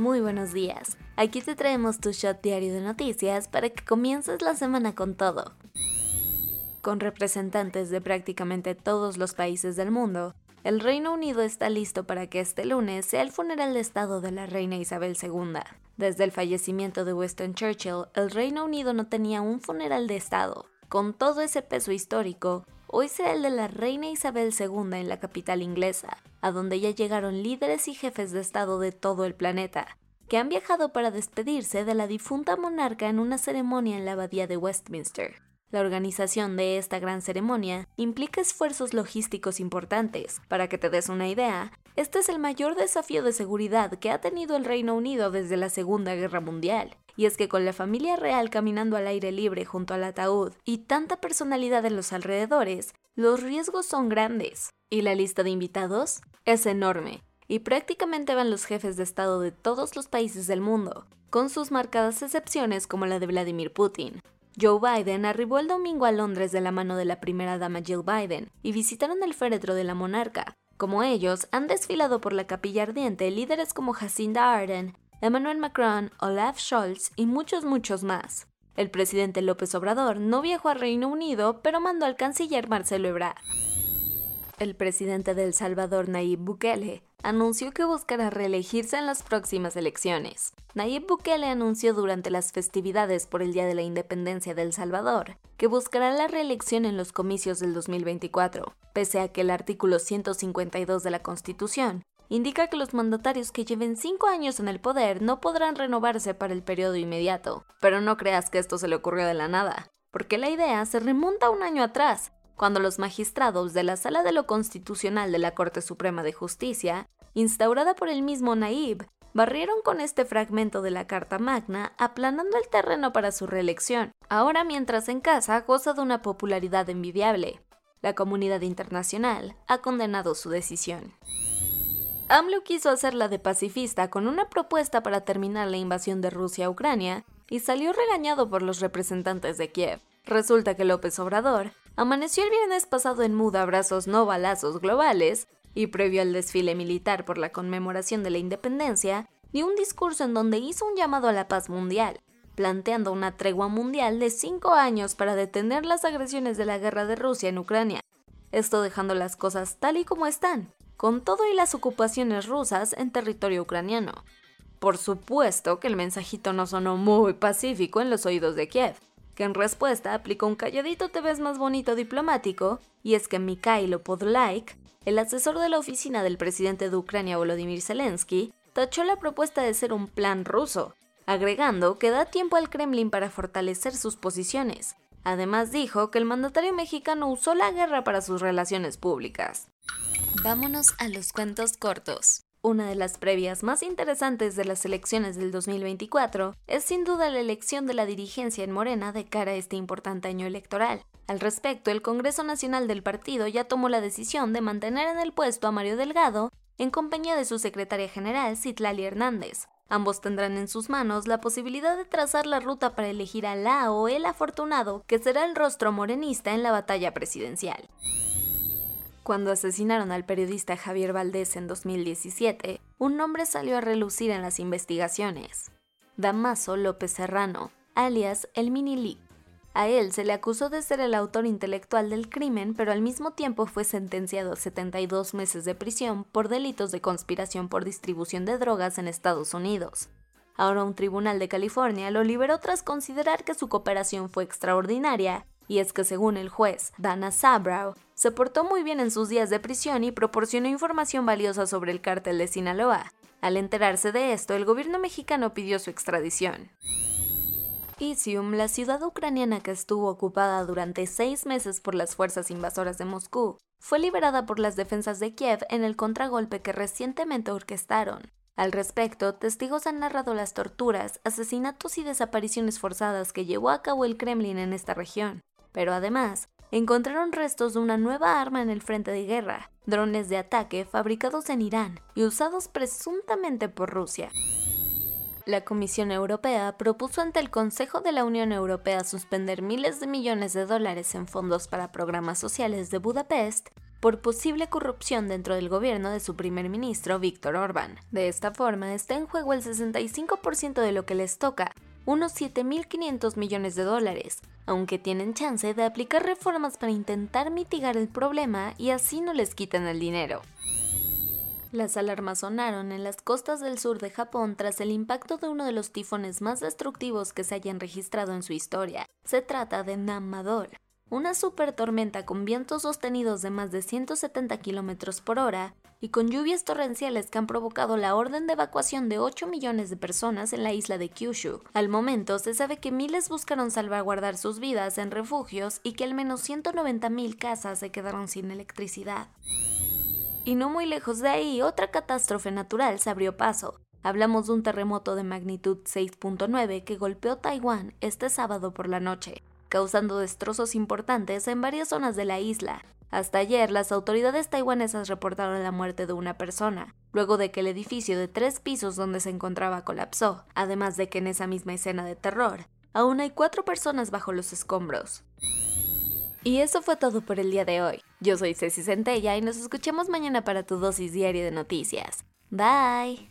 Muy buenos días. Aquí te traemos tu shot diario de noticias para que comiences la semana con todo. Con representantes de prácticamente todos los países del mundo, el Reino Unido está listo para que este lunes sea el funeral de Estado de la reina Isabel II. Desde el fallecimiento de Winston Churchill, el Reino Unido no tenía un funeral de Estado. Con todo ese peso histórico, hoy será el de la reina Isabel II en la capital inglesa, a donde ya llegaron líderes y jefes de Estado de todo el planeta, que han viajado para despedirse de la difunta monarca en una ceremonia en la abadía de Westminster. La organización de esta gran ceremonia implica esfuerzos logísticos importantes. Para que te des una idea, este es el mayor desafío de seguridad que ha tenido el Reino Unido desde la Segunda Guerra Mundial. Y es que con la familia real caminando al aire libre junto al ataúd y tanta personalidad en los alrededores, los riesgos son grandes. Y la lista de invitados es enorme. Y prácticamente van los jefes de Estado de todos los países del mundo, con sus marcadas excepciones como la de Vladimir Putin, Joe Biden arribó el domingo a Londres de la mano de la primera dama Jill Biden y visitaron el féretro de la monarca. Como ellos, han desfilado por la capilla ardiente líderes como Jacinda Ardern, Emmanuel Macron, Olaf Scholz y muchos muchos más. El presidente López Obrador no viajó a Reino Unido, pero mandó al canciller Marcelo Ebrard. El presidente de El Salvador, Nayib Bukele, anunció que buscará reelegirse en las próximas elecciones. Nayib Bukele anunció durante las festividades por el Día de la Independencia de El Salvador que buscará la reelección en los comicios del 2024, pese a que el artículo 152 de la Constitución indica que los mandatarios que lleven cinco años en el poder no podrán renovarse para el periodo inmediato. Pero no creas que esto se le ocurrió de la nada, porque la idea se remonta un año atrás, cuando los magistrados de la Sala de lo Constitucional de la Corte Suprema de Justicia, instaurada por el mismo Naib, barrieron con este fragmento de la Carta Magna, aplanando el terreno para su reelección. Ahora, mientras en casa, goza de una popularidad envidiable. La comunidad internacional ha condenado su decisión. AMLO quiso hacerla de pacifista con una propuesta para terminar la invasión de Rusia a Ucrania y salió regañado por los representantes de Kiev. Resulta que López Obrador amaneció el viernes pasado en muda abrazos no balazos globales y previo al desfile militar por la conmemoración de la independencia, dio un discurso en donde hizo un llamado a la paz mundial, planteando una tregua mundial de cinco años para detener las agresiones de la guerra de Rusia en Ucrania. Esto dejando las cosas tal y como están, con todo y las ocupaciones rusas en territorio ucraniano. Por supuesto que el mensajito no sonó muy pacífico en los oídos de Kiev, que en respuesta aplicó un calladito te ves más bonito diplomático, y es que Mikhailo Podolaik, el asesor de la oficina del presidente de Ucrania Volodymyr Zelensky, tachó la propuesta de ser un plan ruso, agregando que da tiempo al Kremlin para fortalecer sus posiciones. Además dijo que el mandatario mexicano usó la guerra para sus relaciones públicas. Vámonos a los cuentos cortos. Una de las previas más interesantes de las elecciones del 2024 es sin duda la elección de la dirigencia en Morena de cara a este importante año electoral. Al respecto, el Congreso Nacional del partido ya tomó la decisión de mantener en el puesto a Mario Delgado en compañía de su secretaria general Citlali Hernández. Ambos tendrán en sus manos la posibilidad de trazar la ruta para elegir a la o el afortunado que será el rostro morenista en la batalla presidencial. Cuando asesinaron al periodista Javier Valdés en 2017, un nombre salió a relucir en las investigaciones. Damaso López Serrano, alias el Mini A él se le acusó de ser el autor intelectual del crimen, pero al mismo tiempo fue sentenciado a 72 meses de prisión por delitos de conspiración por distribución de drogas en Estados Unidos. Ahora un tribunal de California lo liberó tras considerar que su cooperación fue extraordinaria y es que según el juez Dana Sabrow, se portó muy bien en sus días de prisión y proporcionó información valiosa sobre el cártel de Sinaloa. Al enterarse de esto, el gobierno mexicano pidió su extradición. Izium, la ciudad ucraniana que estuvo ocupada durante seis meses por las fuerzas invasoras de Moscú, fue liberada por las defensas de Kiev en el contragolpe que recientemente orquestaron. Al respecto, testigos han narrado las torturas, asesinatos y desapariciones forzadas que llevó a cabo el Kremlin en esta región. Pero además, encontraron restos de una nueva arma en el frente de guerra, drones de ataque fabricados en Irán y usados presuntamente por Rusia. La Comisión Europea propuso ante el Consejo de la Unión Europea suspender miles de millones de dólares en fondos para programas sociales de Budapest por posible corrupción dentro del gobierno de su primer ministro Víctor Orbán. De esta forma, está en juego el 65% de lo que les toca, unos 7.500 millones de dólares, aunque tienen chance de aplicar reformas para intentar mitigar el problema y así no les quiten el dinero. Las alarmas sonaron en las costas del sur de Japón tras el impacto de uno de los tifones más destructivos que se hayan registrado en su historia. Se trata de Namadol, una super tormenta con vientos sostenidos de más de 170 km por hora y con lluvias torrenciales que han provocado la orden de evacuación de 8 millones de personas en la isla de Kyushu. Al momento se sabe que miles buscaron salvaguardar sus vidas en refugios y que al menos 190.000 casas se quedaron sin electricidad. Y no muy lejos de ahí, otra catástrofe natural se abrió paso. Hablamos de un terremoto de magnitud 6.9 que golpeó Taiwán este sábado por la noche, causando destrozos importantes en varias zonas de la isla. Hasta ayer, las autoridades taiwanesas reportaron la muerte de una persona, luego de que el edificio de tres pisos donde se encontraba colapsó, además de que en esa misma escena de terror, aún hay cuatro personas bajo los escombros. Y eso fue todo por el día de hoy. Yo soy Ceci Centella y nos escuchamos mañana para tu dosis diaria de noticias. Bye.